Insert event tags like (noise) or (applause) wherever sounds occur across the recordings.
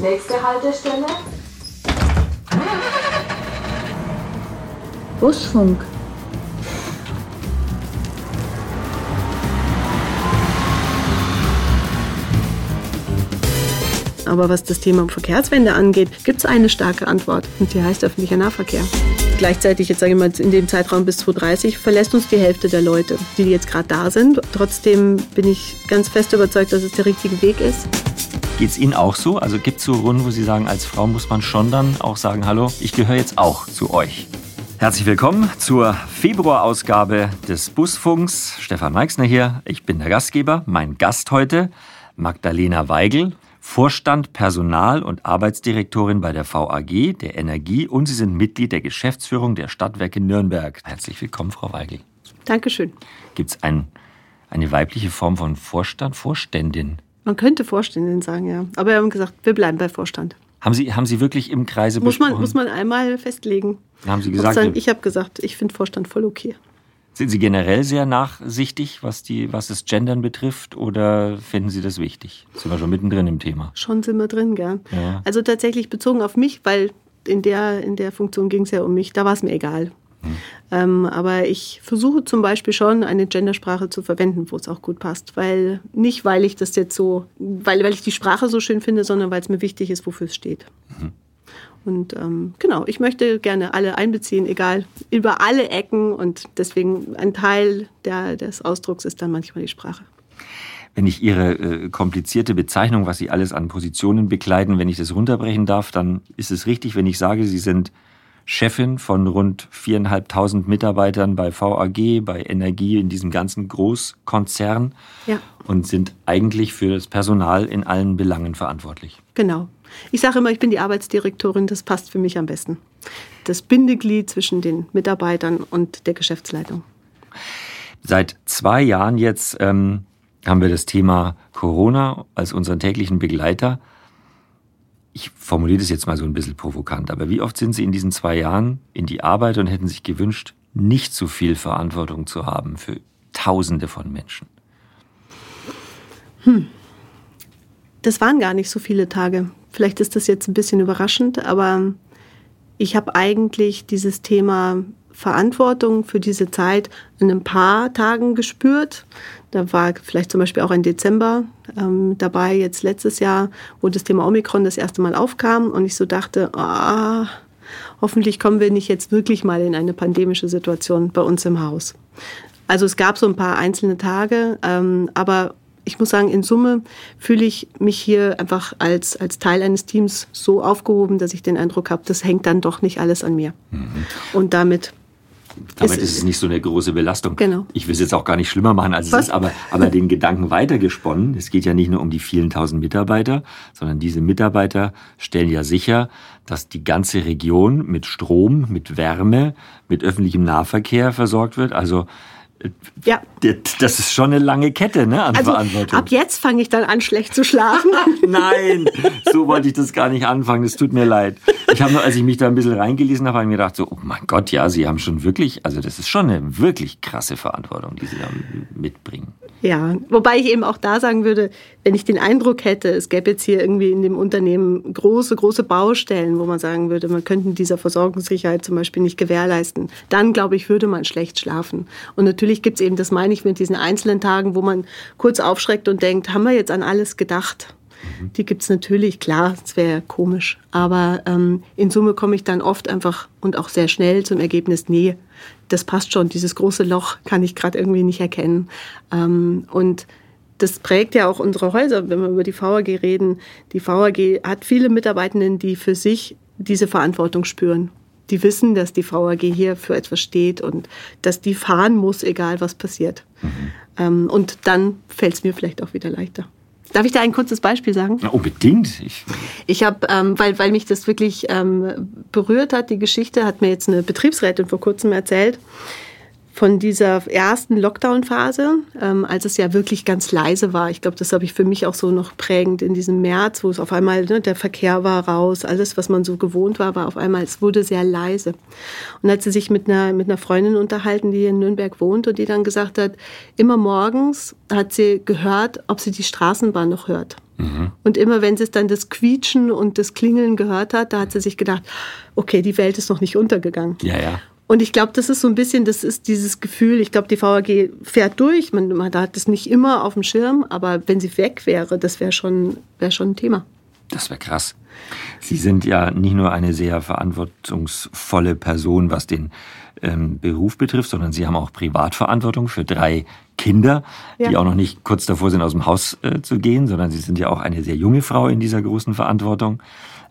Nächste Haltestelle. Busfunk. Aber was das Thema Verkehrswende angeht, gibt es eine starke Antwort und die heißt öffentlicher Nahverkehr. Gleichzeitig, jetzt sage ich mal, in dem Zeitraum bis 2030 verlässt uns die Hälfte der Leute, die jetzt gerade da sind. Trotzdem bin ich ganz fest überzeugt, dass es der richtige Weg ist. Geht es Ihnen auch so? Also gibt es so Runden, wo Sie sagen, als Frau muss man schon dann auch sagen, hallo, ich gehöre jetzt auch zu euch. Herzlich willkommen zur Februarausgabe des Busfunks. Stefan Meixner hier. Ich bin der Gastgeber. Mein Gast heute, Magdalena Weigel, Vorstand, Personal- und Arbeitsdirektorin bei der VAG, der Energie und Sie sind Mitglied der Geschäftsführung der Stadtwerke Nürnberg. Herzlich willkommen, Frau Weigel. Dankeschön. Gibt es ein, eine weibliche Form von Vorstand, Vorständin? Man könnte Vorständin sagen, ja. Aber wir haben gesagt, wir bleiben bei Vorstand. Haben Sie, haben Sie wirklich im Kreise muss besprochen? man, muss man einmal festlegen. Haben Sie gesagt? Sagen, ich habe gesagt, ich finde Vorstand voll okay. Sind Sie generell sehr nachsichtig, was, die, was das Gendern betrifft, oder finden Sie das wichtig? Sind wir schon mittendrin im Thema? Schon sind wir drin, gell? Ja. Also tatsächlich bezogen auf mich, weil in der, in der Funktion ging es ja um mich, da war es mir egal. Hm. Ähm, aber ich versuche zum Beispiel schon, eine Gendersprache zu verwenden, wo es auch gut passt. Weil nicht, weil ich das jetzt so, weil, weil ich die Sprache so schön finde, sondern weil es mir wichtig ist, wofür es steht. Mhm. Und ähm, genau, ich möchte gerne alle einbeziehen, egal, über alle Ecken. Und deswegen ein Teil der, des Ausdrucks ist dann manchmal die Sprache. Wenn ich Ihre äh, komplizierte Bezeichnung, was Sie alles an Positionen bekleiden, wenn ich das runterbrechen darf, dann ist es richtig, wenn ich sage, Sie sind Chefin von rund viereinhalbtausend Mitarbeitern bei VAG, bei Energie, in diesem ganzen Großkonzern Ja. und sind eigentlich für das Personal in allen Belangen verantwortlich. Genau. Ich sage immer, ich bin die Arbeitsdirektorin, das passt für mich am besten. Das Bindeglied zwischen den Mitarbeitern und der Geschäftsleitung. Seit zwei Jahren jetzt ähm, haben wir das Thema Corona als unseren täglichen Begleiter. Ich formuliere das jetzt mal so ein bisschen provokant, aber wie oft sind Sie in diesen zwei Jahren in die Arbeit und hätten sich gewünscht, nicht so viel Verantwortung zu haben für Tausende von Menschen? Das waren gar nicht so viele Tage. Vielleicht ist das jetzt ein bisschen überraschend, aber ich habe eigentlich dieses Thema Verantwortung für diese Zeit in ein paar Tagen gespürt. Da war vielleicht zum Beispiel auch ein Dezember ähm, dabei, jetzt letztes Jahr, wo das Thema Omikron das erste Mal aufkam und ich so dachte, ah, hoffentlich kommen wir nicht jetzt wirklich mal in eine pandemische Situation bei uns im Haus. Also es gab so ein paar einzelne Tage, ähm, aber ich muss sagen, in Summe fühle ich mich hier einfach als, als Teil eines Teams so aufgehoben, dass ich den Eindruck habe, das hängt dann doch nicht alles an mir. Und damit Damit Es- ist es nicht so eine große Belastung. Genau. Ich will es jetzt auch gar nicht schlimmer machen, als es Was? ist, aber, aber den Gedanken weitergesponnen. Es geht ja nicht nur um die vielen tausend Mitarbeiter, sondern diese Mitarbeiter stellen ja sicher, dass die ganze Region mit Strom, mit Wärme, mit öffentlichem Nahverkehr versorgt wird. Also ja. das ist schon eine lange Kette ne, an Also Verantwortung. ab jetzt fange ich dann an, schlecht zu schlafen. (laughs) Nein, so wollte ich das gar nicht anfangen. Es tut mir leid. Ich habe nur, als ich mich da ein bisschen reingelesen habe, habe ich mir gedacht, so, oh mein Gott, ja, Sie haben schon wirklich, also das ist schon eine wirklich krasse Verantwortung, die Sie da mitbringen. Ja, wobei ich eben auch da sagen würde, wenn ich den Eindruck hätte, es gäbe jetzt hier irgendwie in dem Unternehmen große, große Baustellen, wo man sagen würde, man könnte dieser Versorgungssicherheit zum Beispiel nicht gewährleisten, dann glaube ich, würde man schlecht schlafen. Und natürlich gibt es eben, das meine ich mit diesen einzelnen Tagen, wo man kurz aufschreckt und denkt, haben wir jetzt an alles gedacht? Die gibt es natürlich, klar, es wäre komisch. Aber ähm, in Summe komme ich dann oft einfach und auch sehr schnell zum Ergebnis, nee, das passt schon, dieses große Loch kann ich gerade irgendwie nicht erkennen. Ähm, und das prägt ja auch unsere Häuser, wenn wir über die VAG reden. Die VAG hat viele Mitarbeitenden, die für sich diese Verantwortung spüren. Die wissen, dass die VAG hier für etwas steht und dass die fahren muss, egal was passiert. Ähm, und dann fällt es mir vielleicht auch wieder leichter. Darf ich da ein kurzes Beispiel sagen? Na, unbedingt. Ich, Ich habe, ähm, weil, weil mich das wirklich ähm, berührt hat, die Geschichte, hat mir jetzt eine Betriebsrätin vor kurzem erzählt. Von dieser ersten Lockdown-Phase, ähm, als es ja wirklich ganz leise war. Ich glaube, das habe ich für mich auch so noch prägend in diesem März, wo es auf einmal, ne, der Verkehr war raus, alles, was man so gewohnt war, war auf einmal, es wurde sehr leise. Und hat sie sich mit einer, mit einer Freundin unterhalten, die in Nürnberg wohnt und die dann gesagt hat, immer morgens hat sie gehört, ob sie die Straßenbahn noch hört. Mhm. Und immer wenn sie dann das Quietschen und das Klingeln gehört hat, da hat sie sich gedacht, okay, die Welt ist noch nicht untergegangen. Ja, ja. Und ich glaube, das ist so ein bisschen, das ist dieses Gefühl, ich glaube, die VAG fährt durch, man, man hat das nicht immer auf dem Schirm, aber wenn sie weg wäre, das wäre schon, wär schon ein Thema. Das wäre krass. Sie sind ja nicht nur eine sehr verantwortungsvolle Person, was den ähm, Beruf betrifft, sondern Sie haben auch Privatverantwortung für drei Kinder, ja. die auch noch nicht kurz davor sind, aus dem Haus äh, zu gehen, sondern Sie sind ja auch eine sehr junge Frau in dieser großen Verantwortung.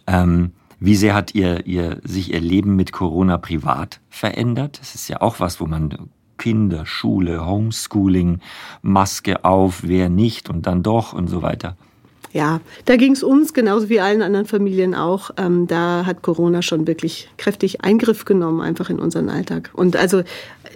Ähm, wie sehr hat ihr, ihr, sich Ihr Leben mit Corona privat verändert? Das ist ja auch was, wo man Kinder, Schule, Homeschooling, Maske auf, wer nicht und dann doch und so weiter. Ja, da ging es uns genauso wie allen anderen Familien auch. Ähm, da hat Corona schon wirklich kräftig Eingriff genommen, einfach in unseren Alltag. Und also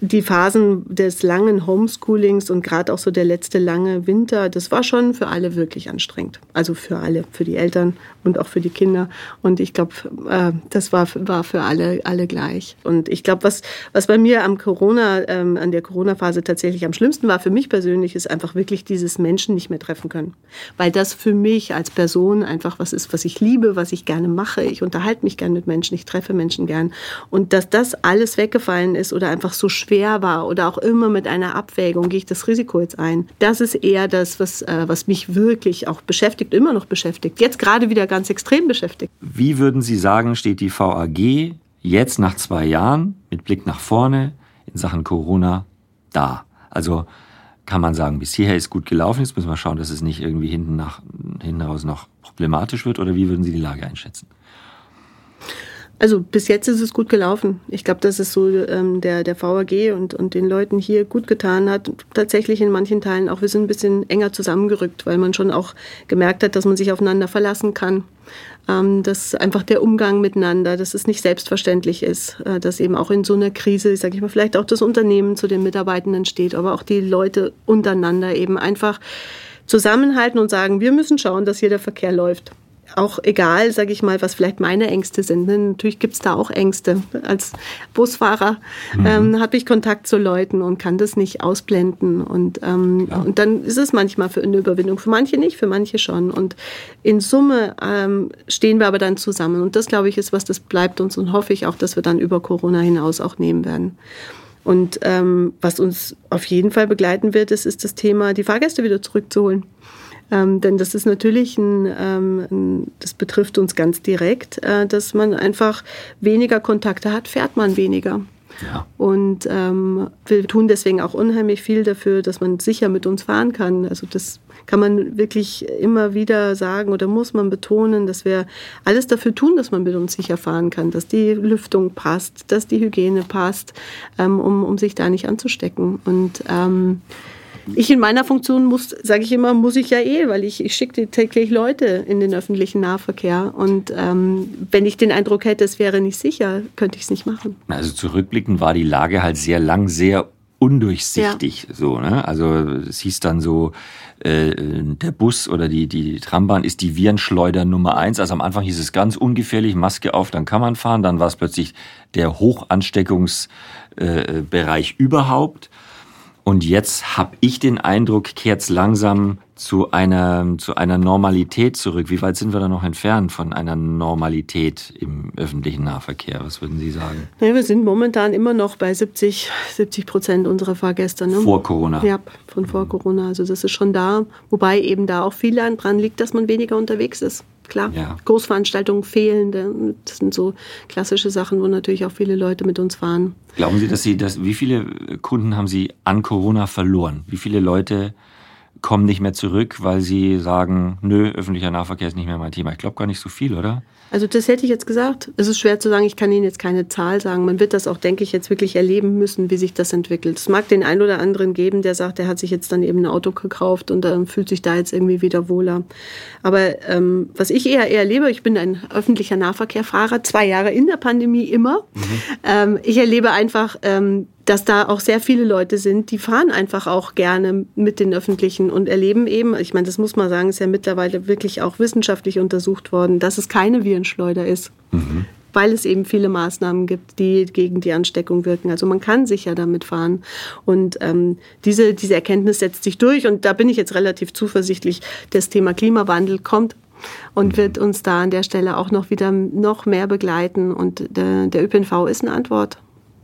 die Phasen des langen Homeschoolings und gerade auch so der letzte lange Winter, das war schon für alle wirklich anstrengend. Also für alle, für die Eltern und auch für die Kinder. Und ich glaube, äh, das war, war für alle, alle gleich. Und ich glaube, was, was bei mir am Corona, ähm, an der Corona-Phase tatsächlich am schlimmsten war für mich persönlich, ist einfach wirklich dieses Menschen nicht mehr treffen können. Weil das für mich als Person einfach was ist, was ich liebe, was ich gerne mache. Ich unterhalte mich gern mit Menschen, ich treffe Menschen gern. Und dass das alles weggefallen ist oder einfach so schwer schwer war oder auch immer mit einer Abwägung, gehe ich das Risiko jetzt ein. Das ist eher das, was, äh, was mich wirklich auch beschäftigt, immer noch beschäftigt. Jetzt gerade wieder ganz extrem beschäftigt. Wie würden Sie sagen, steht die VAG jetzt nach zwei Jahren mit Blick nach vorne in Sachen Corona da? Also kann man sagen, bis hierher ist gut gelaufen. Jetzt müssen wir schauen, dass es nicht irgendwie hinten, nach, hinten raus noch problematisch wird. Oder wie würden Sie die Lage einschätzen? Also bis jetzt ist es gut gelaufen. Ich glaube, dass es so ähm, der, der VAG und, und den Leuten hier gut getan hat. Tatsächlich in manchen Teilen auch, wir sind ein bisschen enger zusammengerückt, weil man schon auch gemerkt hat, dass man sich aufeinander verlassen kann. Ähm, dass einfach der Umgang miteinander, dass es nicht selbstverständlich ist, äh, dass eben auch in so einer Krise, sage ich mal, vielleicht auch das Unternehmen zu den Mitarbeitenden steht, aber auch die Leute untereinander eben einfach zusammenhalten und sagen, wir müssen schauen, dass hier der Verkehr läuft auch egal, sage ich mal, was vielleicht meine Ängste sind. Ne? Natürlich gibt es da auch Ängste. Als Busfahrer mhm. ähm, habe ich Kontakt zu Leuten und kann das nicht ausblenden. Und, ähm, und dann ist es manchmal für eine Überwindung. Für manche nicht, für manche schon. Und in Summe ähm, stehen wir aber dann zusammen. Und das, glaube ich, ist was, das bleibt uns und hoffe ich auch, dass wir dann über Corona hinaus auch nehmen werden. Und ähm, was uns auf jeden Fall begleiten wird, ist, ist das Thema, die Fahrgäste wieder zurückzuholen. Ähm, denn das ist natürlich ein, ähm, das betrifft uns ganz direkt, äh, dass man einfach weniger Kontakte hat, fährt man weniger. Ja. Und ähm, wir tun deswegen auch unheimlich viel dafür, dass man sicher mit uns fahren kann. Also das kann man wirklich immer wieder sagen oder muss man betonen, dass wir alles dafür tun, dass man mit uns sicher fahren kann, dass die Lüftung passt, dass die Hygiene passt, ähm, um, um sich da nicht anzustecken. Und ähm, ich in meiner Funktion muss, sage ich immer, muss ich ja eh, weil ich, ich schicke täglich Leute in den öffentlichen Nahverkehr. Und ähm, wenn ich den Eindruck hätte, es wäre nicht sicher, könnte ich es nicht machen. Also zurückblickend war die Lage halt sehr lang, sehr undurchsichtig. Ja. So, ne? Also es hieß dann so, äh, der Bus oder die, die Trambahn ist die Virenschleuder Nummer eins. Also am Anfang hieß es ganz ungefährlich, Maske auf, dann kann man fahren. Dann war es plötzlich der Hochansteckungsbereich äh, überhaupt. Und jetzt habe ich den Eindruck, kehrt langsam zu einer, zu einer Normalität zurück. Wie weit sind wir da noch entfernt von einer Normalität im öffentlichen Nahverkehr? Was würden Sie sagen? Ja, wir sind momentan immer noch bei 70, 70 Prozent unserer Fahrgäste. Ne? Vor Corona? Ja, von vor Corona. Also das ist schon da. Wobei eben da auch viel daran liegt, dass man weniger unterwegs ist klar. Ja. Großveranstaltungen fehlen. Das sind so klassische Sachen, wo natürlich auch viele Leute mit uns fahren. Glauben Sie, dass Sie das, wie viele Kunden haben Sie an Corona verloren? Wie viele Leute kommen nicht mehr zurück, weil sie sagen, nö, öffentlicher Nahverkehr ist nicht mehr mein Thema? Ich glaube gar nicht so viel, oder? Also das hätte ich jetzt gesagt. Es ist schwer zu sagen, ich kann Ihnen jetzt keine Zahl sagen. Man wird das auch, denke ich, jetzt wirklich erleben müssen, wie sich das entwickelt. Es mag den einen oder anderen geben, der sagt, er hat sich jetzt dann eben ein Auto gekauft und dann fühlt sich da jetzt irgendwie wieder wohler. Aber ähm, was ich eher erlebe, ich bin ein öffentlicher Nahverkehrfahrer, zwei Jahre in der Pandemie immer. Mhm. Ähm, ich erlebe einfach, ähm, dass da auch sehr viele Leute sind, die fahren einfach auch gerne mit den Öffentlichen und erleben eben, ich meine, das muss man sagen, ist ja mittlerweile wirklich auch wissenschaftlich untersucht worden, dass es keine Virenschleuder ist. Mhm. Weil es eben viele Maßnahmen gibt, die gegen die Ansteckung wirken. Also man kann sicher damit fahren. Und ähm, diese, diese Erkenntnis setzt sich durch. Und da bin ich jetzt relativ zuversichtlich. Das Thema Klimawandel kommt und wird uns da an der Stelle auch noch wieder noch mehr begleiten. Und der, der ÖPNV ist eine Antwort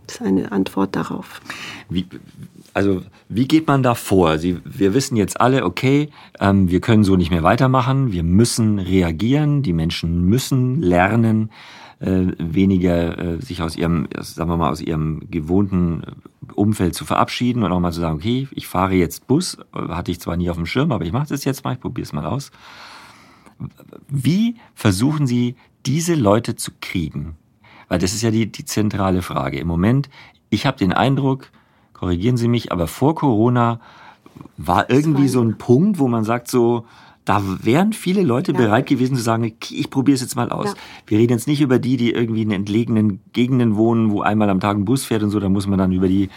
ist eine Antwort darauf. Wie, also wie geht man da vor? Sie, wir wissen jetzt alle, okay, ähm, wir können so nicht mehr weitermachen, wir müssen reagieren, die Menschen müssen lernen, äh, weniger äh, sich aus ihrem, sagen wir mal, aus ihrem gewohnten Umfeld zu verabschieden und auch mal zu sagen, okay, ich fahre jetzt Bus, hatte ich zwar nie auf dem Schirm, aber ich mache das jetzt mal, ich probiere es mal aus. Wie versuchen Sie, diese Leute zu kriegen? Weil das ist ja die, die zentrale Frage. Im Moment, ich habe den Eindruck, korrigieren Sie mich, aber vor Corona war irgendwie so ein Punkt, wo man sagt so, da wären viele Leute ja. bereit gewesen zu sagen, ich probiere es jetzt mal aus. Ja. Wir reden jetzt nicht über die, die irgendwie in entlegenen Gegenden wohnen, wo einmal am Tag ein Bus fährt und so, da muss man dann über die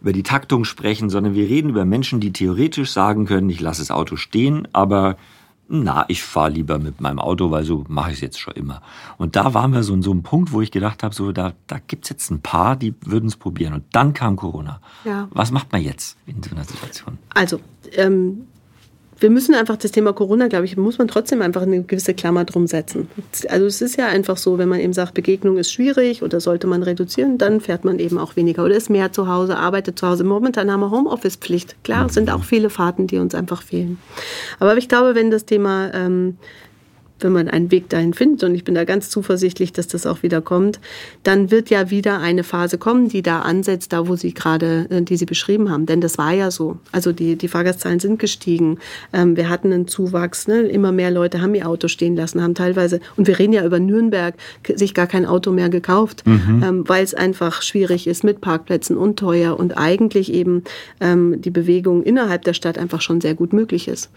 über die Taktung sprechen, sondern wir reden über Menschen, die theoretisch sagen können, ich lasse das Auto stehen, aber na, ich fahre lieber mit meinem Auto, weil so mache ich es jetzt schon immer. Und da waren wir so in so einem Punkt, wo ich gedacht habe, so da, da gibt es jetzt ein paar, die würden es probieren. Und dann kam Corona. Ja. Was macht man jetzt in so einer Situation? Also, ähm, wir müssen einfach das Thema Corona, glaube ich, muss man trotzdem einfach eine gewisse Klammer drum setzen. Also es ist ja einfach so, wenn man eben sagt, Begegnung ist schwierig oder sollte man reduzieren, dann fährt man eben auch weniger oder ist mehr zu Hause, arbeitet zu Hause. Momentan haben wir Homeoffice-Pflicht. Klar, es sind auch viele Fahrten, die uns einfach fehlen. Aber ich glaube, wenn das Thema ähm, wenn man einen Weg dahin findet, und ich bin da ganz zuversichtlich, dass das auch wieder kommt, dann wird ja wieder eine Phase kommen, die da ansetzt, da wo Sie gerade, äh, die Sie beschrieben haben. Denn das war ja so. Also die, die Fahrgastzahlen sind gestiegen. Ähm, wir hatten einen Zuwachs. Ne? Immer mehr Leute haben ihr Auto stehen lassen, haben teilweise, und wir reden ja über Nürnberg, sich gar kein Auto mehr gekauft, mhm. ähm, weil es einfach schwierig ist mit Parkplätzen und teuer und eigentlich eben ähm, die Bewegung innerhalb der Stadt einfach schon sehr gut möglich ist.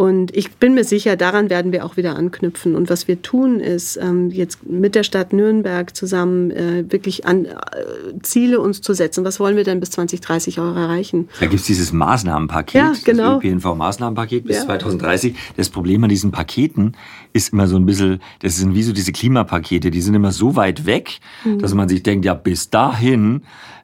Und ich bin mir sicher, daran werden wir auch wieder anknüpfen. Und was wir tun, ist ähm, jetzt mit der Stadt Nürnberg zusammen äh, wirklich an äh, Ziele uns zu setzen. Was wollen wir denn bis 2030 auch erreichen? Da gibt es dieses Maßnahmenpaket, ja, genau. das ÖPNV-Maßnahmenpaket bis ja. 2030. Das Problem an diesen Paketen ist immer so ein bisschen, das sind wie so diese Klimapakete, die sind immer so weit weg, mhm. dass man sich denkt, ja, bis dahin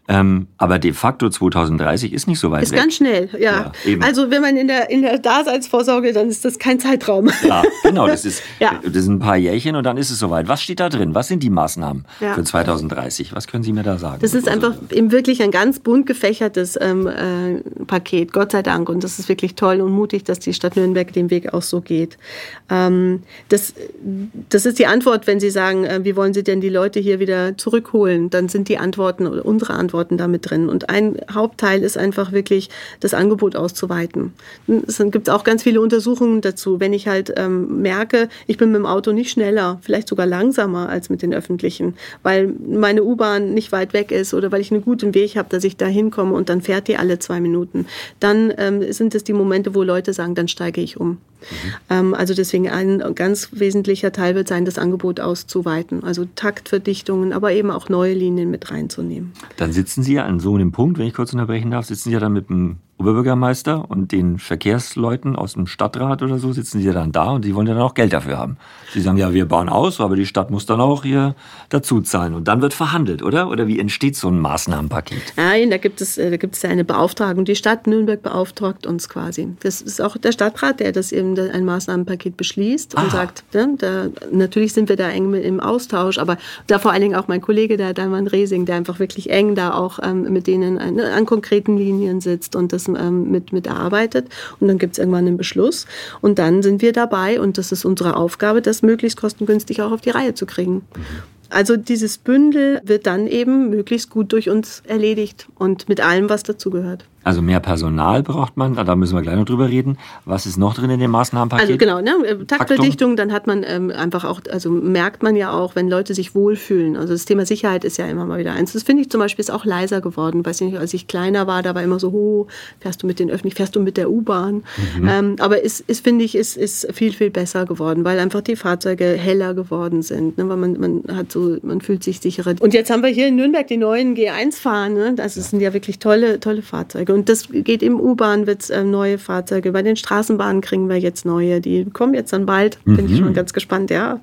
ähm, aber de facto 2030 ist nicht so weit ist weg. Ist ganz schnell, ja. ja also wenn man in der, in der Daseinsvorsorge, dann ist das kein Zeitraum. Ja, genau. Das, ist, (laughs) ja. das sind ein paar Jährchen und dann ist es soweit. Was steht da drin? Was sind die Maßnahmen ja. für 2030? Was können Sie mir da sagen? Das ist einfach eben wirklich ein ganz bunt gefächertes ähm, äh, Paket, Gott sei Dank. Und das ist wirklich toll und mutig, dass die Stadt Nürnberg den Weg auch so geht. Ähm, das, das ist die Antwort, wenn Sie sagen, äh, wie wollen Sie denn die Leute hier wieder zurückholen? Dann sind die Antworten oder unsere Antworten Antworten damit drin. Und ein Hauptteil ist einfach wirklich, das Angebot auszuweiten. Es gibt auch ganz viele Untersuchungen dazu. Wenn ich halt ähm, merke, ich bin mit dem Auto nicht schneller, vielleicht sogar langsamer als mit den öffentlichen, weil meine U-Bahn nicht weit weg ist oder weil ich einen guten Weg habe, dass ich da hinkomme und dann fährt die alle zwei Minuten, dann ähm, sind es die Momente, wo Leute sagen, dann steige ich um. Mhm. also deswegen ein ganz wesentlicher Teil wird sein, das Angebot auszuweiten. Also Taktverdichtungen, aber eben auch neue Linien mit reinzunehmen. Dann sitzen Sie ja an so einem Punkt, wenn ich kurz unterbrechen darf, sitzen Sie ja dann mit dem Oberbürgermeister und den Verkehrsleuten aus dem Stadtrat oder so sitzen sie ja dann da und die wollen ja dann auch Geld dafür haben. Sie sagen ja, wir bauen aus, aber die Stadt muss dann auch hier dazu zahlen. Und dann wird verhandelt, oder? Oder wie entsteht so ein Maßnahmenpaket? Nein, da gibt es, äh, da gibt es ja eine Beauftragung. Die Stadt Nürnberg beauftragt uns quasi. Das ist auch der Stadtrat, der das eben ein Maßnahmenpaket beschließt und Aha. sagt, ne, da, natürlich sind wir da eng im Austausch, aber da vor allen Dingen auch mein Kollege, der Dalman Resing, der einfach wirklich eng da auch ähm, mit denen an, an konkreten Linien sitzt und das ähm, mit, mit erarbeitet und dann gibt es irgendwann einen Beschluss und dann sind wir dabei und das ist unsere Aufgabe, das möglichst kostengünstig auch auf die Reihe zu kriegen. Also dieses Bündel wird dann eben möglichst gut durch uns erledigt und mit allem, was dazugehört. Also mehr Personal braucht man, da müssen wir gleich noch drüber reden. Was ist noch drin in dem Maßnahmenpaket? Also genau, ne? Äh, Taktverdichtung, dann hat man ähm, einfach auch, also merkt man ja auch, wenn Leute sich wohlfühlen. Also das Thema Sicherheit ist ja immer mal wieder eins. Das finde ich zum Beispiel ist auch leiser geworden. Weiß nicht, als ich kleiner war, da war immer so, oh, fährst du mit den Öffentlichen, fährst du mit der U-Bahn. Mhm. Ähm, aber ist, ist finde ich, ist, ist viel, viel besser geworden, weil einfach die Fahrzeuge heller geworden sind. Ne? Weil man, man hat so, man fühlt sich sicherer. Und jetzt haben wir hier in Nürnberg die neuen G1 fahren. Ne? Das sind ja wirklich tolle, tolle Fahrzeuge. Und das geht im U-Bahn, wird es äh, neue Fahrzeuge. Bei den Straßenbahnen kriegen wir jetzt neue. Die kommen jetzt dann bald. Bin mhm. ich schon ganz gespannt, ja.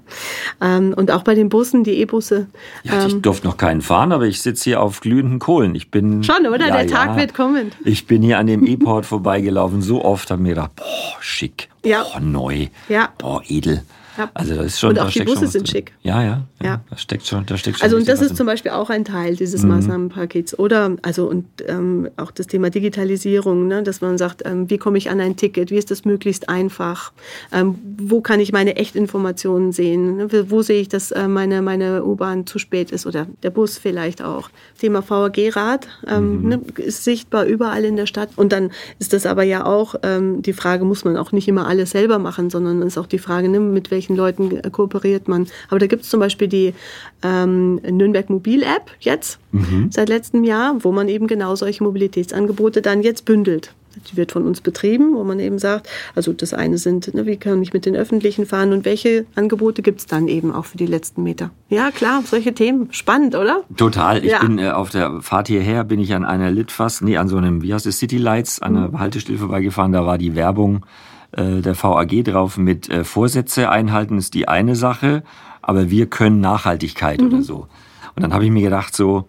Ähm, und auch bei den Bussen, die E-Busse. Ja, ähm, ich durfte noch keinen fahren, aber ich sitze hier auf glühenden Kohlen. Ich bin. Schon, oder? Ja, Der Tag ja, wird kommen. Ich bin hier an dem E-Port vorbeigelaufen. So oft habe mir gedacht, boah, schick. Ja. Boah, neu. Ja. Boah, edel. Ja. Also das ist schon, und auch die Busse sind schick. Ja, ja, ja. Da steckt schon, da steckt schon. Also und das ist zum Beispiel auch ein Teil dieses mhm. Maßnahmenpakets. Oder also und ähm, auch das Thema Digitalisierung, ne, dass man sagt, ähm, wie komme ich an ein Ticket? Wie ist das möglichst einfach? Ähm, wo kann ich meine Echtinformationen sehen? Ne? Wo sehe ich, dass äh, meine meine U-Bahn zu spät ist oder der Bus vielleicht auch? Thema VAG-Rad ähm, mhm. ne, ist sichtbar überall in der Stadt. Und dann ist das aber ja auch ähm, die Frage, muss man auch nicht immer alles selber machen, sondern ist auch die Frage, ne, mit welchen welchen Leuten kooperiert man. Aber da gibt es zum Beispiel die ähm, Nürnberg Mobil App jetzt mhm. seit letztem Jahr, wo man eben genau solche Mobilitätsangebote dann jetzt bündelt. Die wird von uns betrieben, wo man eben sagt, also das eine sind, ne, wie kann ich mit den Öffentlichen fahren und welche Angebote gibt es dann eben auch für die letzten Meter. Ja, klar, solche Themen. Spannend, oder? Total. Ich ja. bin äh, auf der Fahrt hierher, bin ich an einer Litfass, nee, an so einem, wie heißt es, City Lights, an einer mhm. Haltestelle vorbeigefahren, da war die Werbung äh, der VAG drauf mit äh, Vorsätze einhalten ist die eine Sache, aber wir können Nachhaltigkeit mhm. oder so. Und dann habe ich mir gedacht, so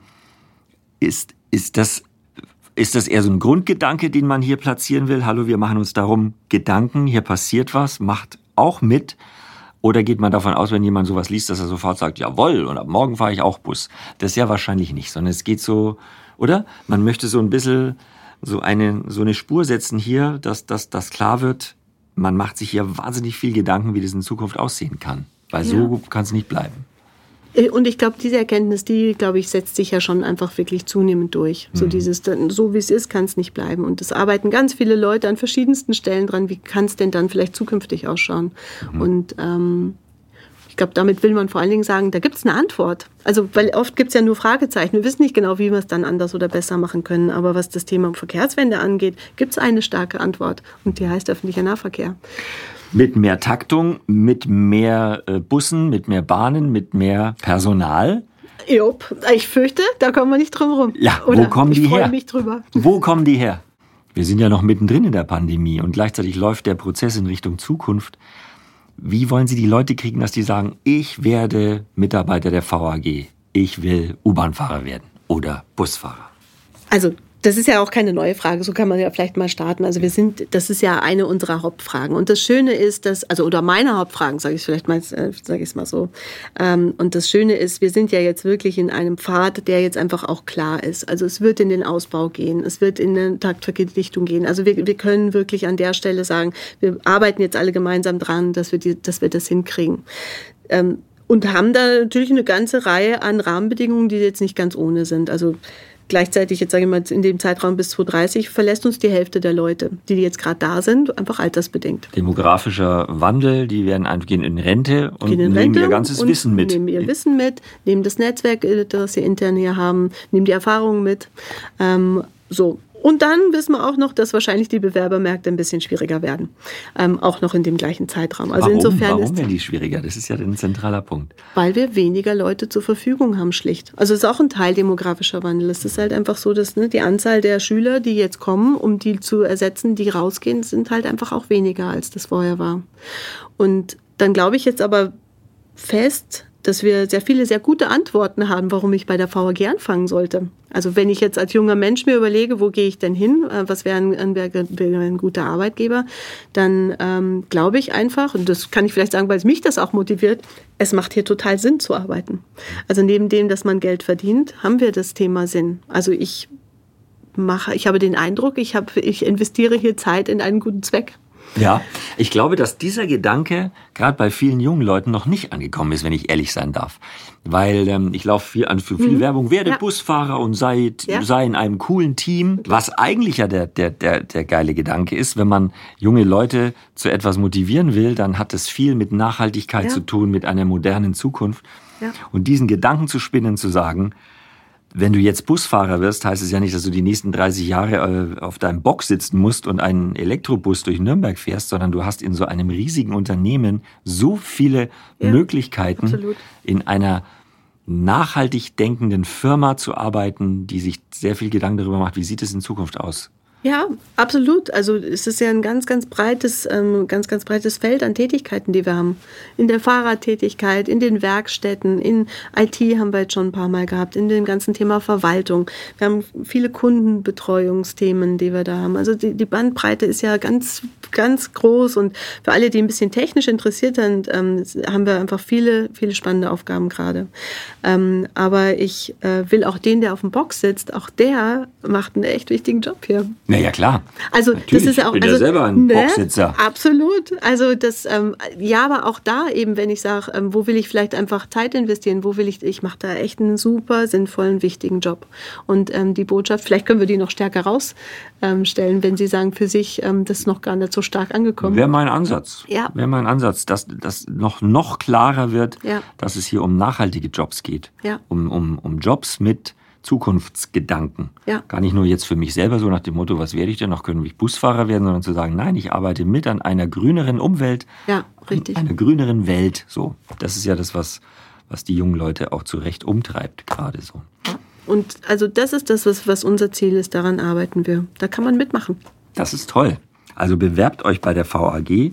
ist ist das ist das eher so ein Grundgedanke, den man hier platzieren will? Hallo, wir machen uns darum Gedanken, hier passiert was, macht auch mit. Oder geht man davon aus, wenn jemand sowas liest, dass er sofort sagt, jawohl, und ab morgen fahre ich auch Bus? Das ist ja wahrscheinlich nicht, sondern es geht so, oder? Man möchte so ein bisschen so eine, so eine Spur setzen hier, dass, dass, dass klar wird, man macht sich hier wahnsinnig viel Gedanken, wie das in Zukunft aussehen kann. Weil ja. so kann es nicht bleiben. Äh, und ich glaube, diese Erkenntnis, die, glaube ich, setzt sich ja schon einfach wirklich zunehmend durch. Mhm. So dieses, so wie es ist, kann es nicht bleiben. Und es arbeiten ganz viele Leute an verschiedensten Stellen dran. Wie kann es denn dann vielleicht zukünftig ausschauen? Mhm. Und ähm, ich glaube, damit will man vor allen Dingen sagen, da gibt es eine Antwort. Also, weil oft gibt es ja nur Fragezeichen. Wir wissen nicht genau, wie wir es dann anders oder besser machen können. Aber was das Thema Verkehrswende angeht, gibt es eine starke Antwort. Und die heißt öffentlicher Nahverkehr. Mit mehr Taktung, mit mehr äh, Bussen, mit mehr Bahnen, mit mehr Personal. Jupp, ich fürchte, da kommen wir nicht drum rum. Ja, Oder wo kommen die her? Mich drüber. Wo kommen die her? Wir sind ja noch mittendrin in der Pandemie und gleichzeitig läuft der Prozess in Richtung Zukunft. Wie wollen Sie die Leute kriegen, dass die sagen, ich werde Mitarbeiter der VAG, ich will U-Bahn-Fahrer werden oder Busfahrer? Also das ist ja auch keine neue Frage, so kann man ja vielleicht mal starten. Also wir sind, das ist ja eine unserer Hauptfragen. Und das Schöne ist, dass, also oder meine Hauptfragen, sage ich vielleicht mal, äh, sage ich es mal so. Ähm, und das Schöne ist, wir sind ja jetzt wirklich in einem Pfad, der jetzt einfach auch klar ist. Also es wird in den Ausbau gehen, es wird in eine Taktverdichtung gehen. Also wir, wir können wirklich an der Stelle sagen, wir arbeiten jetzt alle gemeinsam dran, dass wir, die, dass wir das hinkriegen. Ähm, und haben da natürlich eine ganze Reihe an Rahmenbedingungen, die jetzt nicht ganz ohne sind. Also Gleichzeitig, jetzt sage ich mal, in dem Zeitraum bis 2030 verlässt uns die Hälfte der Leute, die jetzt gerade da sind, einfach altersbedingt. Demografischer Wandel, die werden gehen in Rente und in nehmen Rente ihr ganzes Wissen mit. Nehmen ihr Wissen mit, nehmen das Netzwerk, äh, das sie intern hier haben, nehmen die Erfahrungen mit. Ähm, so, und dann wissen wir auch noch, dass wahrscheinlich die Bewerbermärkte ein bisschen schwieriger werden. Ähm, auch noch in dem gleichen Zeitraum. Also warum, insofern warum werden die schwieriger? Das ist ja ein zentraler Punkt. Weil wir weniger Leute zur Verfügung haben, schlicht. Also es ist auch ein Teil demografischer Wandel. Es ist halt einfach so, dass ne, die Anzahl der Schüler, die jetzt kommen, um die zu ersetzen, die rausgehen, sind halt einfach auch weniger, als das vorher war. Und dann glaube ich jetzt aber fest, dass wir sehr viele sehr gute Antworten haben, warum ich bei der VAG anfangen sollte. Also wenn ich jetzt als junger Mensch mir überlege, wo gehe ich denn hin, äh, was wäre ein, ein, ein, guter Arbeitgeber, dann ähm, glaube ich einfach, und das kann ich vielleicht sagen, weil es mich das auch motiviert, es macht hier total Sinn zu arbeiten. Also neben dem, dass man Geld verdient, haben wir das Thema Sinn. Also ich mache, ich habe den Eindruck, ich, habe, ich investiere hier Zeit in einen guten Zweck. Ja, ich glaube, dass dieser Gedanke gerade bei vielen jungen Leuten noch nicht angekommen ist, wenn ich ehrlich sein darf. Weil ähm, ich laufe viel an für viel mhm. Werbung, werde ja. Busfahrer und sei, ja. sei in einem coolen Team. Was eigentlich ja der, der, der, der geile Gedanke ist, wenn man junge Leute zu etwas motivieren will, dann hat es viel mit Nachhaltigkeit ja. zu tun, mit einer modernen Zukunft. Ja. Und diesen Gedanken zu spinnen, zu sagen, wenn du jetzt Busfahrer wirst, heißt es ja nicht, dass du die nächsten 30 Jahre äh, auf deinem Bock sitzen musst und einen Elektrobus durch Nürnberg fährst, sondern du hast in so einem riesigen Unternehmen so viele ja, Möglichkeiten, absolut. in einer nachhaltig denkenden Firma zu arbeiten, die sich sehr viel Gedanken darüber macht, wie sieht es in Zukunft aus? Ja, absolut. Also es ist ja ein ganz, ganz breites, ähm, ganz, ganz breites Feld an Tätigkeiten, die wir haben. In der Fahrradtätigkeit, in den Werkstätten, in IT haben wir jetzt schon ein paar Mal gehabt, in dem ganzen Thema Verwaltung. Wir haben viele Kundenbetreuungsthemen, die wir da haben. Also die, die Bandbreite ist ja ganz, ganz groß und für alle, die ein bisschen technisch interessiert sind, ähm, haben wir einfach viele, viele spannende Aufgaben gerade. Ähm, aber ich äh, will auch den, der auf dem Box sitzt, auch der macht einen echt wichtigen Job hier. Ja, ja, klar. Also Natürlich. das ist ja auch. Ich bin also, ja selber ein ne? Boxsitzer. Absolut. Also das, ähm, ja, aber auch da eben, wenn ich sage, ähm, wo will ich vielleicht einfach Zeit investieren, wo will ich, ich mache da echt einen super sinnvollen, wichtigen Job. Und ähm, die Botschaft, vielleicht können wir die noch stärker rausstellen, wenn Sie sagen, für sich, ähm, das ist noch gar nicht so stark angekommen. Wäre mein Ansatz. Ja. Wäre mein Ansatz, dass das noch, noch klarer wird, ja. dass es hier um nachhaltige Jobs geht. Ja. Um, um, um Jobs mit Zukunftsgedanken. Ja. Gar nicht nur jetzt für mich selber so nach dem Motto, was werde ich denn noch, können ich Busfahrer werden, sondern zu sagen, nein, ich arbeite mit an einer grüneren Umwelt, ja, richtig. einer grüneren Welt. So, das ist ja das, was, was die jungen Leute auch zu Recht umtreibt, gerade so. Und also das ist das, was, was unser Ziel ist, daran arbeiten wir. Da kann man mitmachen. Das ist toll. Also bewerbt euch bei der VAG.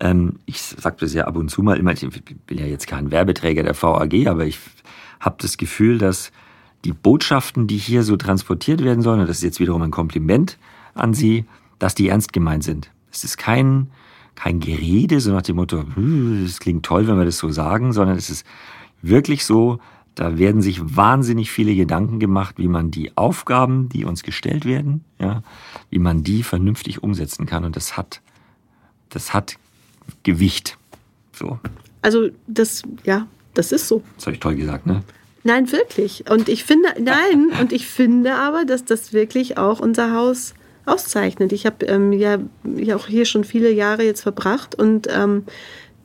Ähm, ich sage das ja ab und zu mal immer, ich bin ja jetzt kein Werbeträger der VAG, aber ich habe das Gefühl, dass die Botschaften, die hier so transportiert werden sollen, und das ist jetzt wiederum ein Kompliment an Sie, dass die ernst gemeint sind. Es ist kein, kein Gerede, so nach dem Motto, hm, es klingt toll, wenn wir das so sagen, sondern es ist wirklich so, da werden sich wahnsinnig viele Gedanken gemacht, wie man die Aufgaben, die uns gestellt werden, ja, wie man die vernünftig umsetzen kann. Und das hat, das hat Gewicht. So. Also das, ja, das ist so. Das habe ich toll gesagt, ne? Nein, wirklich. Und ich finde, nein, und ich finde aber, dass das wirklich auch unser Haus auszeichnet. Ich habe ähm, ja, ja auch hier schon viele Jahre jetzt verbracht und ähm,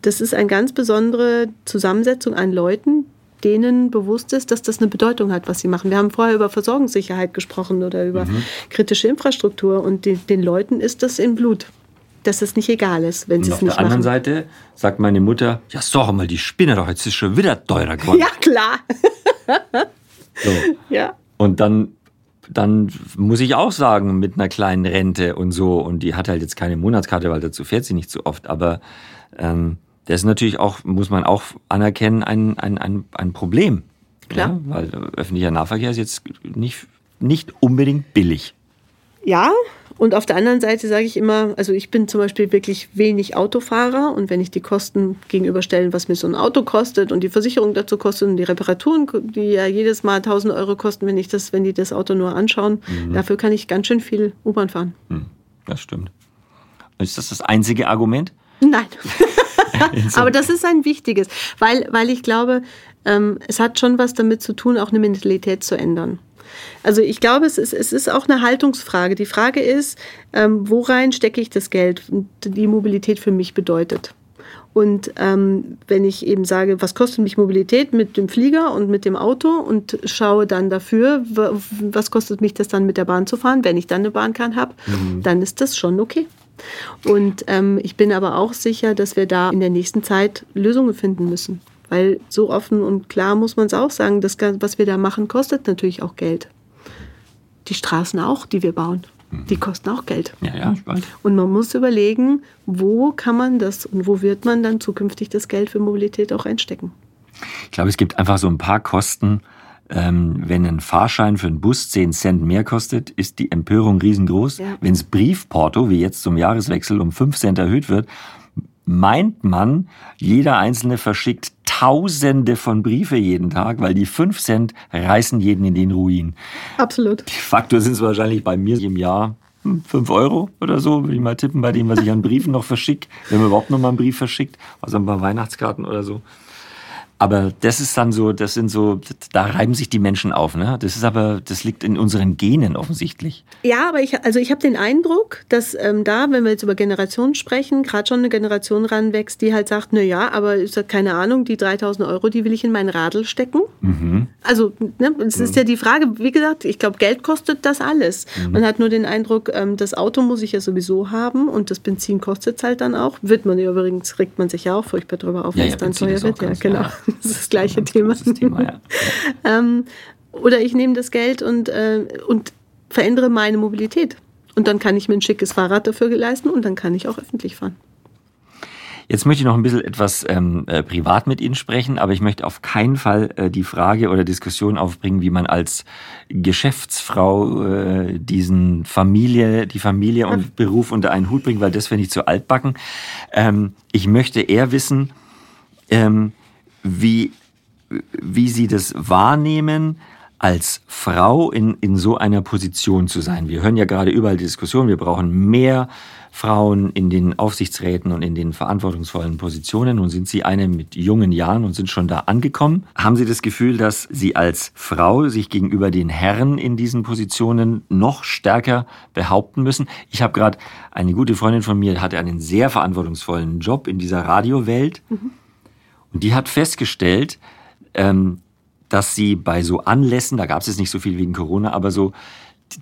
das ist eine ganz besondere Zusammensetzung an Leuten, denen bewusst ist, dass das eine Bedeutung hat, was sie machen. Wir haben vorher über Versorgungssicherheit gesprochen oder über mhm. kritische Infrastruktur und die, den Leuten ist das im Blut dass es nicht egal ist, wenn sie es nicht machen. Auf der anderen Seite sagt meine Mutter, ja, sag mal, die Spinne doch, jetzt ist schon wieder teurer geworden. Ja, klar. (laughs) so. Ja. Und dann, dann muss ich auch sagen, mit einer kleinen Rente und so, und die hat halt jetzt keine Monatskarte, weil dazu fährt sie nicht so oft, aber ähm, das ist natürlich auch, muss man auch anerkennen, ein, ein, ein, ein Problem. Klar. Ja, weil öffentlicher Nahverkehr ist jetzt nicht, nicht unbedingt billig. Ja, und auf der anderen Seite sage ich immer, also ich bin zum Beispiel wirklich wenig Autofahrer und wenn ich die Kosten gegenüberstellen, was mir so ein Auto kostet und die Versicherung dazu kostet und die Reparaturen, die ja jedes Mal 1000 Euro kosten, wenn ich das, wenn die das Auto nur anschauen, mhm. dafür kann ich ganz schön viel U-Bahn fahren. Mhm. Das stimmt. Ist das das einzige Argument? Nein. (laughs) Aber das ist ein wichtiges, weil, weil ich glaube, ähm, es hat schon was damit zu tun, auch eine Mentalität zu ändern. Also ich glaube, es ist, es ist auch eine Haltungsfrage. Die Frage ist, ähm, worein stecke ich das Geld, die Mobilität für mich bedeutet. Und ähm, wenn ich eben sage, was kostet mich Mobilität mit dem Flieger und mit dem Auto und schaue dann dafür, was kostet mich das dann mit der Bahn zu fahren, wenn ich dann eine Bahnkarte habe, mhm. dann ist das schon okay. Und ähm, ich bin aber auch sicher, dass wir da in der nächsten Zeit Lösungen finden müssen. Weil so offen und klar muss man es auch sagen, das, was wir da machen, kostet natürlich auch Geld. Die Straßen auch, die wir bauen, die mhm. kosten auch Geld. Ja, ja, ich weiß. Und man muss überlegen, wo kann man das und wo wird man dann zukünftig das Geld für Mobilität auch einstecken. Ich glaube, es gibt einfach so ein paar Kosten. Ähm, wenn ein Fahrschein für einen Bus 10 Cent mehr kostet, ist die Empörung riesengroß. Ja. Wenn das Briefporto, wie jetzt zum Jahreswechsel, um 5 Cent erhöht wird, meint man, jeder Einzelne verschickt Tausende von Briefe jeden Tag, weil die 5 Cent reißen jeden in den Ruin. Absolut. De facto sind es wahrscheinlich bei mir im Jahr fünf Euro oder so, würde ich mal tippen, bei dem, was ich an Briefen noch verschicke, wenn man überhaupt noch mal einen Brief verschickt, also ein paar Weihnachtskarten oder so. Aber das ist dann so, das sind so, da reiben sich die Menschen auf. Ne? Das ist aber, das liegt in unseren Genen offensichtlich. Ja, aber ich, also ich habe den Eindruck, dass ähm, da, wenn wir jetzt über Generationen sprechen, gerade schon eine Generation ranwächst, die halt sagt, na ja, aber ist ja keine Ahnung, die 3000 Euro, die will ich in meinen Radl stecken. Mhm. Also, ne, es ist ja die Frage, wie gesagt, ich glaube, Geld kostet das alles. Mhm. Man hat nur den Eindruck, ähm, das Auto muss ich ja sowieso haben und das Benzin kostet es halt dann auch. Wird man ja übrigens, regt man sich ja auch furchtbar drüber auf, ja, wenn ja, es dann Benzin teuer wird. Ja, genau. klar. Das ist das gleiche Thema. Das Thema ja. ähm, oder ich nehme das Geld und, äh, und verändere meine Mobilität. Und dann kann ich mir ein schickes Fahrrad dafür leisten und dann kann ich auch öffentlich fahren. Jetzt möchte ich noch ein bisschen etwas ähm, äh, privat mit Ihnen sprechen, aber ich möchte auf keinen Fall äh, die Frage oder Diskussion aufbringen, wie man als Geschäftsfrau äh, diesen Familie, die Familie und Beruf unter einen Hut bringt, weil das finde ich zu altbacken. Ähm, ich möchte eher wissen, ähm, wie, wie Sie das wahrnehmen, als Frau in, in so einer Position zu sein. Wir hören ja gerade überall die Diskussion, wir brauchen mehr Frauen in den Aufsichtsräten und in den verantwortungsvollen Positionen. Nun sind Sie eine mit jungen Jahren und sind schon da angekommen. Haben Sie das Gefühl, dass Sie als Frau sich gegenüber den Herren in diesen Positionen noch stärker behaupten müssen? Ich habe gerade eine gute Freundin von mir, hatte einen sehr verantwortungsvollen Job in dieser Radiowelt. Mhm. Und die hat festgestellt, ähm, dass sie bei so Anlässen, da gab es jetzt nicht so viel wegen Corona, aber so,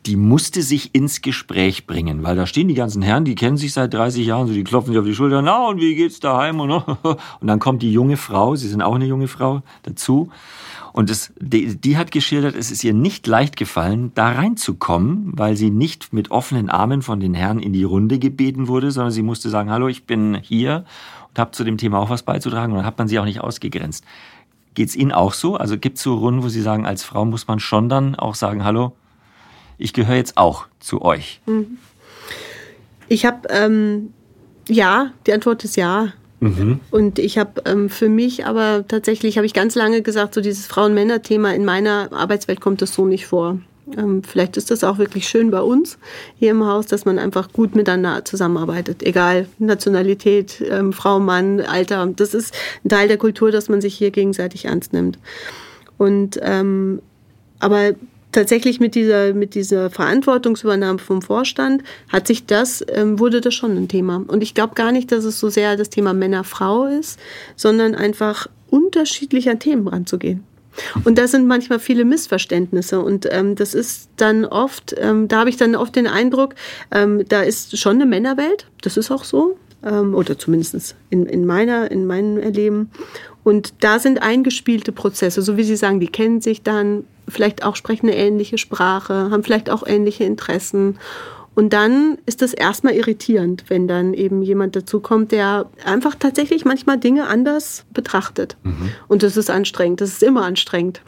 die musste sich ins Gespräch bringen, weil da stehen die ganzen Herren, die kennen sich seit 30 Jahren, so die klopfen sich auf die Schulter, na und wie geht's daheim? Und, (laughs) und dann kommt die junge Frau, sie sind auch eine junge Frau dazu und es, die, die hat geschildert, es ist ihr nicht leicht gefallen, da reinzukommen, weil sie nicht mit offenen Armen von den Herren in die Runde gebeten wurde, sondern sie musste sagen, hallo, ich bin hier und habe zu dem Thema auch was beizutragen und dann hat man sie auch nicht ausgegrenzt. Geht's Ihnen auch so? Also gibt es so Runden, wo Sie sagen, als Frau muss man schon dann auch sagen, hallo, ich gehöre jetzt auch zu euch? Ich habe, ähm, ja, die Antwort ist ja. Mhm. Und ich habe ähm, für mich aber tatsächlich, habe ich ganz lange gesagt, so dieses Frauen-Männer-Thema in meiner Arbeitswelt kommt das so nicht vor. Ähm, vielleicht ist das auch wirklich schön bei uns hier im Haus, dass man einfach gut miteinander zusammenarbeitet. Egal, Nationalität, ähm, Frau, Mann, Alter. Das ist ein Teil der Kultur, dass man sich hier gegenseitig ernst nimmt. Und ähm, aber tatsächlich mit dieser, mit dieser Verantwortungsübernahme vom Vorstand hat sich das, ähm, wurde das schon ein Thema. Und ich glaube gar nicht, dass es so sehr das Thema Männer-Frau ist, sondern einfach unterschiedlich an Themen ranzugehen. Und da sind manchmal viele Missverständnisse. Und ähm, das ist dann oft, ähm, da habe ich dann oft den Eindruck, ähm, da ist schon eine Männerwelt, das ist auch so. Ähm, oder zumindest in, in, meiner, in meinem Erleben. Und da sind eingespielte Prozesse, so wie Sie sagen, die kennen sich dann, vielleicht auch sprechen eine ähnliche Sprache, haben vielleicht auch ähnliche Interessen. Und dann ist es erstmal irritierend, wenn dann eben jemand dazukommt, der einfach tatsächlich manchmal Dinge anders betrachtet. Mhm. Und das ist anstrengend. Das ist immer anstrengend.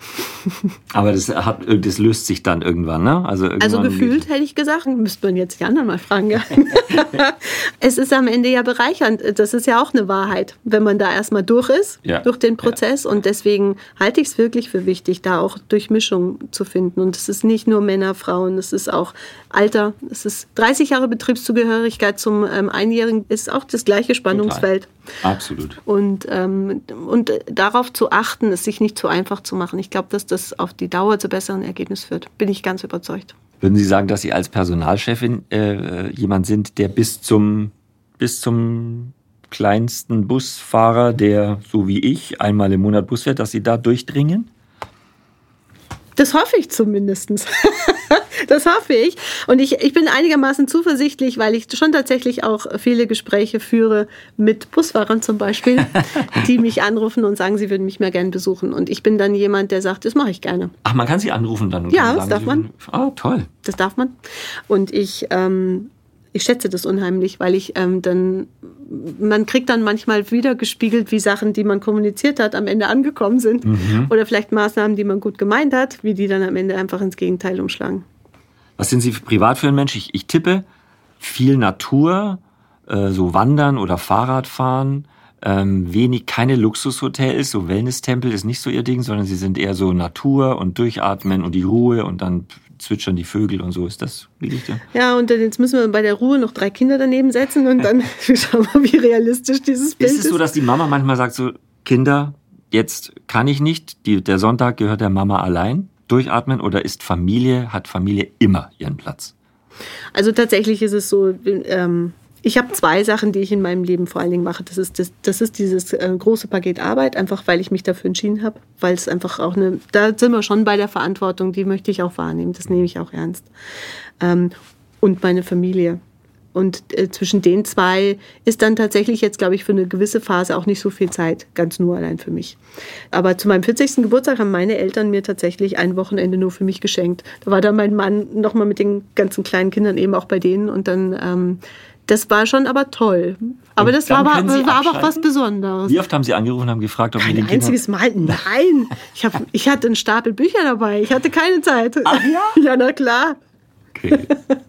(laughs) Aber das, hat, das löst sich dann irgendwann, ne? Also, irgendwann also gefühlt hätte ich gesagt, müsste man jetzt die anderen mal fragen. (laughs) es ist am Ende ja bereichernd. Das ist ja auch eine Wahrheit, wenn man da erstmal durch ist, ja. durch den Prozess. Ja. Und deswegen halte ich es wirklich für wichtig, da auch Durchmischung zu finden. Und es ist nicht nur Männer, Frauen, es ist auch Alter, es ist 30 Jahre Betriebszugehörigkeit zum ähm, Einjährigen ist auch das gleiche Spannungsfeld. Total. Absolut. Und, ähm, und darauf zu achten, es sich nicht zu einfach zu machen. Ich glaube, dass das auf die Dauer zu besseren Ergebnissen führt. Bin ich ganz überzeugt. Würden Sie sagen, dass Sie als Personalchefin äh, jemand sind, der bis zum, bis zum kleinsten Busfahrer, der so wie ich einmal im Monat Bus fährt, dass Sie da durchdringen? Das hoffe ich zumindest. (laughs) das hoffe ich. Und ich, ich bin einigermaßen zuversichtlich, weil ich schon tatsächlich auch viele Gespräche führe mit Busfahrern zum Beispiel, (laughs) die mich anrufen und sagen, sie würden mich mehr gerne besuchen. Und ich bin dann jemand, der sagt, das mache ich gerne. Ach, man kann sie anrufen dann? Ja, das darf man. Ah, toll. Das darf man. Und ich ähm, ich schätze das unheimlich, weil ich ähm, dann, man kriegt dann manchmal wieder gespiegelt, wie Sachen, die man kommuniziert hat, am Ende angekommen sind. Mhm. Oder vielleicht Maßnahmen, die man gut gemeint hat, wie die dann am Ende einfach ins Gegenteil umschlagen. Was sind Sie privat für ein Mensch? Ich, ich tippe viel Natur, äh, so Wandern oder Fahrradfahren. Ähm, wenig, keine Luxushotels, so Wellness-Tempel ist nicht so ihr Ding, sondern sie sind eher so Natur und Durchatmen und die Ruhe und dann zwitschern die Vögel und so. Ist das richtig? Ja, und jetzt müssen wir bei der Ruhe noch drei Kinder daneben setzen und dann (laughs) schauen wir, wie realistisch dieses Bild ist. Ist es so, dass die Mama manchmal sagt so, Kinder, jetzt kann ich nicht, die, der Sonntag gehört der Mama allein, durchatmen oder ist Familie, hat Familie immer ihren Platz? Also tatsächlich ist es so, ähm, ich habe zwei Sachen, die ich in meinem Leben vor allen Dingen mache. Das ist, das, das ist dieses äh, große Paket Arbeit, einfach weil ich mich dafür entschieden habe, weil es einfach auch eine, da sind wir schon bei der Verantwortung, die möchte ich auch wahrnehmen, das nehme ich auch ernst. Ähm, und meine Familie. Und äh, zwischen den zwei ist dann tatsächlich jetzt, glaube ich, für eine gewisse Phase auch nicht so viel Zeit, ganz nur allein für mich. Aber zu meinem 40. Geburtstag haben meine Eltern mir tatsächlich ein Wochenende nur für mich geschenkt. Da war dann mein Mann nochmal mit den ganzen kleinen Kindern eben auch bei denen und dann ähm, das war schon aber toll. Aber und das war, aber, war aber auch was Besonderes. Wie oft haben Sie angerufen und haben gefragt, ob Kein mit den einziges Mal? Nein. Ich, hab, ich hatte einen Stapel Bücher dabei. Ich hatte keine Zeit. Ach ja? (laughs) Ja, na klar. Okay,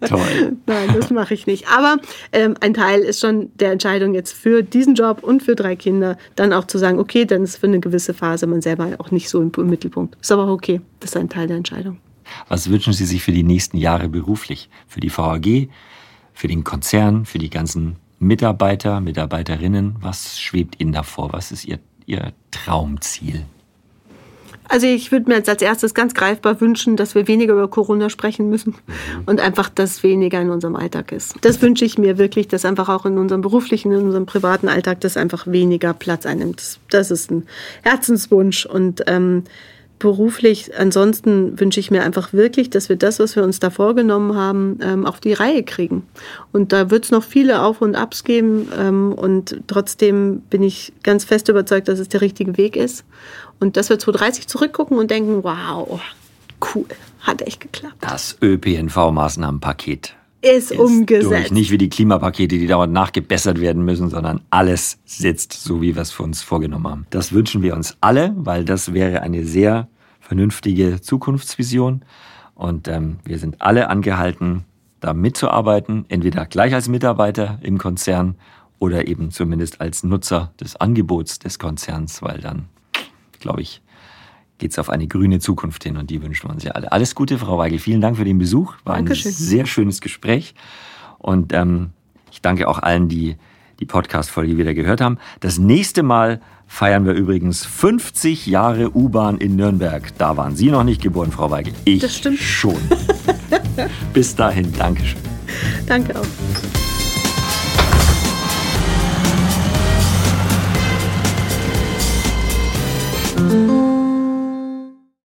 toll. (laughs) Nein, das mache ich nicht. Aber ähm, ein Teil ist schon der Entscheidung jetzt für diesen Job und für drei Kinder, dann auch zu sagen, okay, dann ist für eine gewisse Phase man selber auch nicht so im, im Mittelpunkt. Ist aber auch okay. Das ist ein Teil der Entscheidung. Was wünschen Sie sich für die nächsten Jahre beruflich? Für die VAG, für den Konzern, für die ganzen Mitarbeiter, Mitarbeiterinnen? Was schwebt Ihnen davor? Was ist Ihr, Ihr Traumziel? Also ich würde mir jetzt als erstes ganz greifbar wünschen, dass wir weniger über Corona sprechen müssen mhm. und einfach, dass weniger in unserem Alltag ist. Das wünsche ich mir wirklich, dass einfach auch in unserem beruflichen, in unserem privaten Alltag das einfach weniger Platz einnimmt. Das, das ist ein Herzenswunsch und ähm, beruflich, ansonsten wünsche ich mir einfach wirklich, dass wir das, was wir uns da vorgenommen haben, ähm, auf die Reihe kriegen. Und da wird es noch viele Auf und Abs geben. Ähm, und trotzdem bin ich ganz fest überzeugt, dass es der richtige Weg ist. Und dass wir 2030 zurückgucken und denken, wow, cool, hat echt geklappt. Das ÖPNV-Maßnahmenpaket ist, ist umgesetzt. Durch. Nicht wie die Klimapakete, die dauernd nachgebessert werden müssen, sondern alles sitzt, so wie wir es für uns vorgenommen haben. Das wünschen wir uns alle, weil das wäre eine sehr vernünftige Zukunftsvision. Und ähm, wir sind alle angehalten, da mitzuarbeiten, entweder gleich als Mitarbeiter im Konzern oder eben zumindest als Nutzer des Angebots des Konzerns, weil dann, glaube ich, geht es auf eine grüne Zukunft hin und die wünschen wir uns ja alle. Alles Gute, Frau Weigel. Vielen Dank für den Besuch. War Dankeschön. ein sehr schönes Gespräch. Und ähm, ich danke auch allen, die die Podcast-Folge wieder gehört haben. Das nächste Mal feiern wir übrigens 50 Jahre U-Bahn in Nürnberg. Da waren Sie noch nicht geboren, Frau Weigel. Ich das stimmt. schon. (laughs) Bis dahin, Dankeschön. Danke auch. Thank